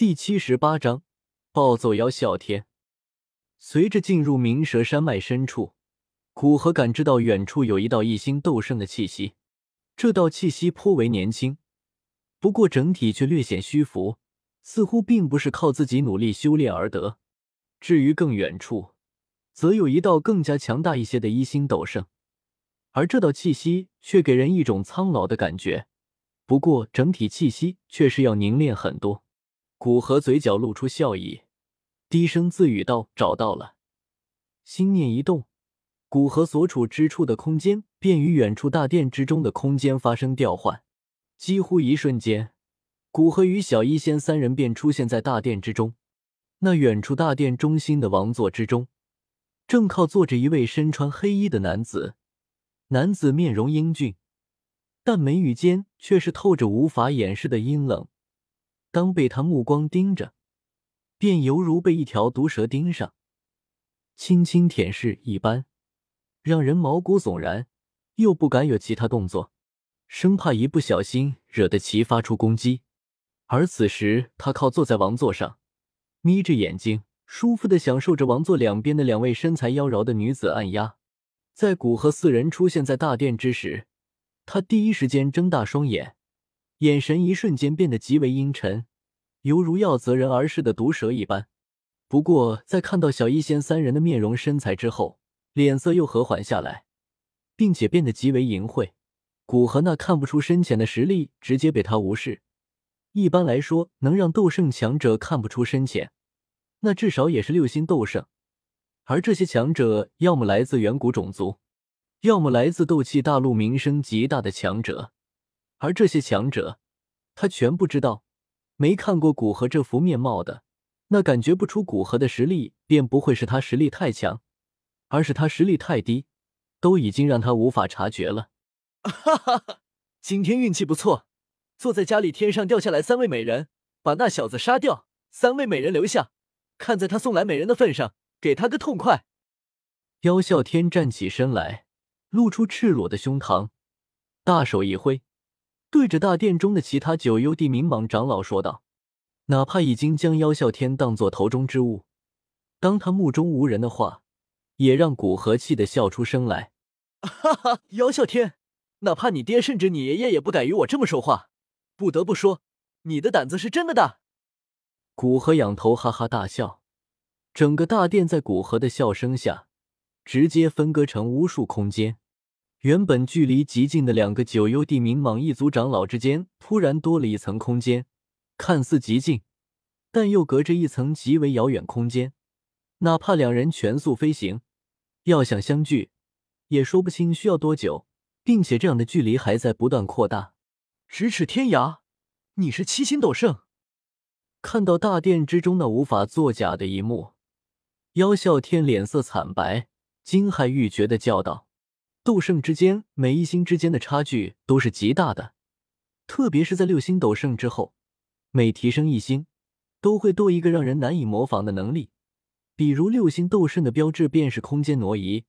第七十八章暴揍妖啸天。随着进入鸣蛇山脉深处，古河感知到远处有一道一星斗圣的气息。这道气息颇为年轻，不过整体却略显虚浮，似乎并不是靠自己努力修炼而得。至于更远处，则有一道更加强大一些的一星斗圣，而这道气息却给人一种苍老的感觉。不过整体气息却是要凝练很多。古河嘴角露出笑意，低声自语道：“找到了。”心念一动，古河所处之处的空间便与远处大殿之中的空间发生调换。几乎一瞬间，古河与小医仙三人便出现在大殿之中。那远处大殿中心的王座之中，正靠坐着一位身穿黑衣的男子。男子面容英俊。但眉宇间却是透着无法掩饰的阴冷，当被他目光盯着，便犹如被一条毒蛇盯上，轻轻舔舐一般，让人毛骨悚然，又不敢有其他动作，生怕一不小心惹得其发出攻击。而此时，他靠坐在王座上，眯着眼睛，舒服的享受着王座两边的两位身材妖娆的女子按压。在古河四人出现在大殿之时。他第一时间睁大双眼，眼神一瞬间变得极为阴沉，犹如要择人而噬的毒蛇一般。不过，在看到小医仙三人的面容身材之后，脸色又和缓下来，并且变得极为淫秽。古河那看不出深浅的实力直接被他无视。一般来说，能让斗圣强者看不出深浅，那至少也是六星斗圣，而这些强者要么来自远古种族。要么来自斗气大陆名声极大的强者，而这些强者，他全不知道。没看过古河这副面貌的，那感觉不出古河的实力，便不会是他实力太强，而是他实力太低，都已经让他无法察觉了。哈哈哈，今天运气不错，坐在家里天上掉下来三位美人，把那小子杀掉，三位美人留下，看在他送来美人的份上，给他个痛快。妖啸天站起身来。露出赤裸的胸膛，大手一挥，对着大殿中的其他九幽地冥蟒长老说道：“哪怕已经将妖啸天当作头中之物，当他目中无人的话，也让古河气得笑出声来。”哈哈，妖啸天，哪怕你爹甚至你爷爷也不敢与我这么说话。不得不说，你的胆子是真的大。古河仰头哈哈大笑，整个大殿在古河的笑声下。直接分割成无数空间，原本距离极近的两个九幽地冥蟒一族长老之间，突然多了一层空间，看似极近，但又隔着一层极为遥远空间。哪怕两人全速飞行，要想相聚，也说不清需要多久，并且这样的距离还在不断扩大。咫尺天涯，你是七星斗圣？看到大殿之中那无法作假的一幕，妖啸天脸色惨白。惊骇欲绝的叫道：“斗圣之间，每一星之间的差距都是极大的，特别是在六星斗圣之后，每提升一星，都会多一个让人难以模仿的能力。比如六星斗圣的标志便是空间挪移，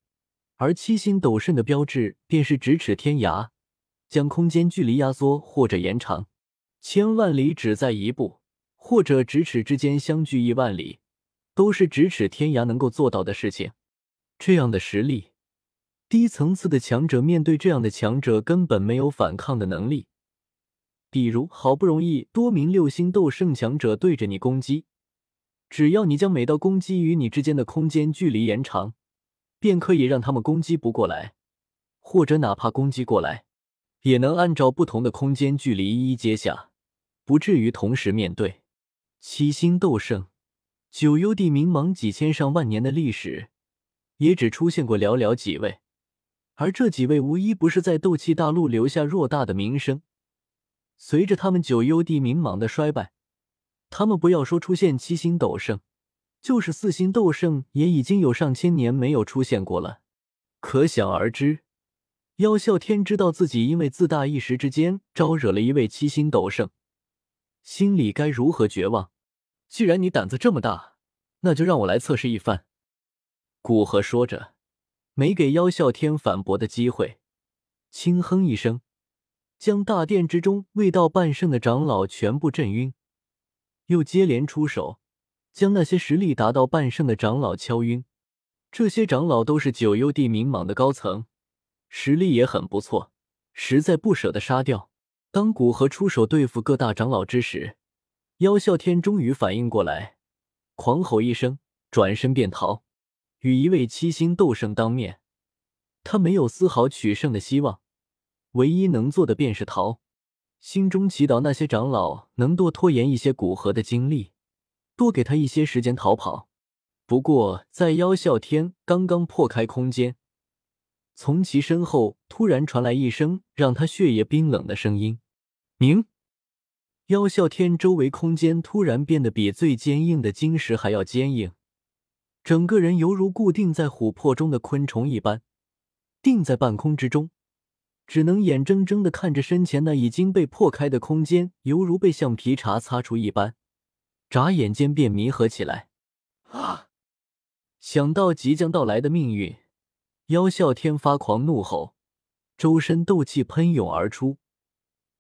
而七星斗圣的标志便是咫尺天涯，将空间距离压缩或者延长。千万里只在一步，或者咫尺之间相距亿万里，都是咫尺天涯能够做到的事情。”这样的实力，低层次的强者面对这样的强者根本没有反抗的能力。比如，好不容易多名六星斗圣强者对着你攻击，只要你将每道攻击与你之间的空间距离延长，便可以让他们攻击不过来，或者哪怕攻击过来，也能按照不同的空间距离一一接下，不至于同时面对。七星斗圣，九幽地冥茫几千上万年的历史。也只出现过寥寥几位，而这几位无一不是在斗气大陆留下偌大的名声。随着他们九幽地冥蟒的衰败，他们不要说出现七星斗圣，就是四星斗圣也已经有上千年没有出现过了。可想而知，妖啸天知道自己因为自大一时之间招惹了一位七星斗圣，心里该如何绝望。既然你胆子这么大，那就让我来测试一番。古河说着，没给妖啸天反驳的机会，轻哼一声，将大殿之中未到半圣的长老全部震晕。又接连出手，将那些实力达到半圣的长老敲晕。这些长老都是九幽地冥蟒的高层，实力也很不错，实在不舍得杀掉。当古河出手对付各大长老之时，妖啸天终于反应过来，狂吼一声，转身便逃。与一位七星斗圣当面，他没有丝毫取胜的希望，唯一能做的便是逃。心中祈祷那些长老能多拖延一些古河的精力，多给他一些时间逃跑。不过，在妖啸天刚刚破开空间，从其身后突然传来一声让他血液冰冷的声音：“明！”妖啸天周围空间突然变得比最坚硬的晶石还要坚硬。整个人犹如固定在琥珀中的昆虫一般，定在半空之中，只能眼睁睁的看着身前那已经被破开的空间，犹如被橡皮擦擦出一般，眨眼间便弥合起来。啊！想到即将到来的命运，妖啸天发狂怒吼，周身斗气喷涌而出，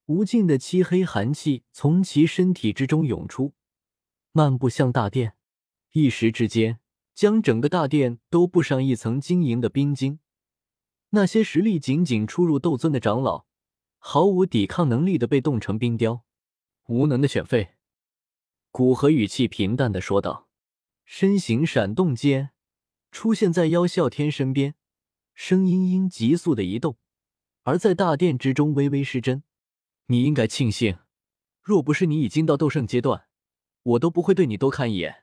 无尽的漆黑寒气从其身体之中涌出，漫步向大殿，一时之间。将整个大殿都布上一层晶莹的冰晶，那些实力仅仅初入斗尊的长老，毫无抵抗能力的被冻成冰雕。无能的犬吠，古河语气平淡的说道，身形闪动间，出现在妖啸天身边，声音因急速的移动，而在大殿之中微微失真。你应该庆幸，若不是你已经到斗圣阶段，我都不会对你多看一眼。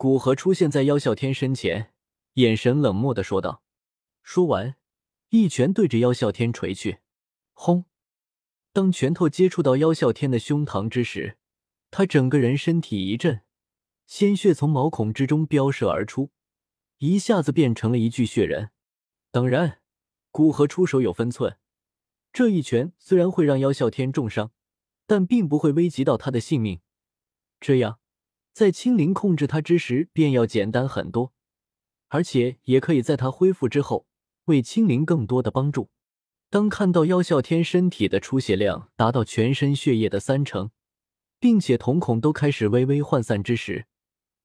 古河出现在妖啸天身前，眼神冷漠的说道。说完，一拳对着妖啸天锤去。轰！当拳头接触到妖啸天的胸膛之时，他整个人身体一震，鲜血从毛孔之中飙射而出，一下子变成了一具血人。当然，古河出手有分寸，这一拳虽然会让妖啸天重伤，但并不会危及到他的性命。这样。在青灵控制他之时，便要简单很多，而且也可以在他恢复之后为青灵更多的帮助。当看到妖啸天身体的出血量达到全身血液的三成，并且瞳孔都开始微微涣散之时，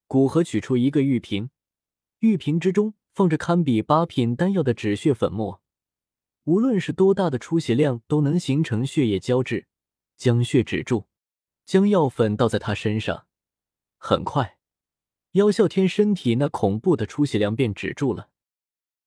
古河取出一个玉瓶，玉瓶之中放着堪比八品丹药的止血粉末，无论是多大的出血量，都能形成血液胶质，将血止住。将药粉倒在他身上。很快，妖啸天身体那恐怖的出血量便止住了。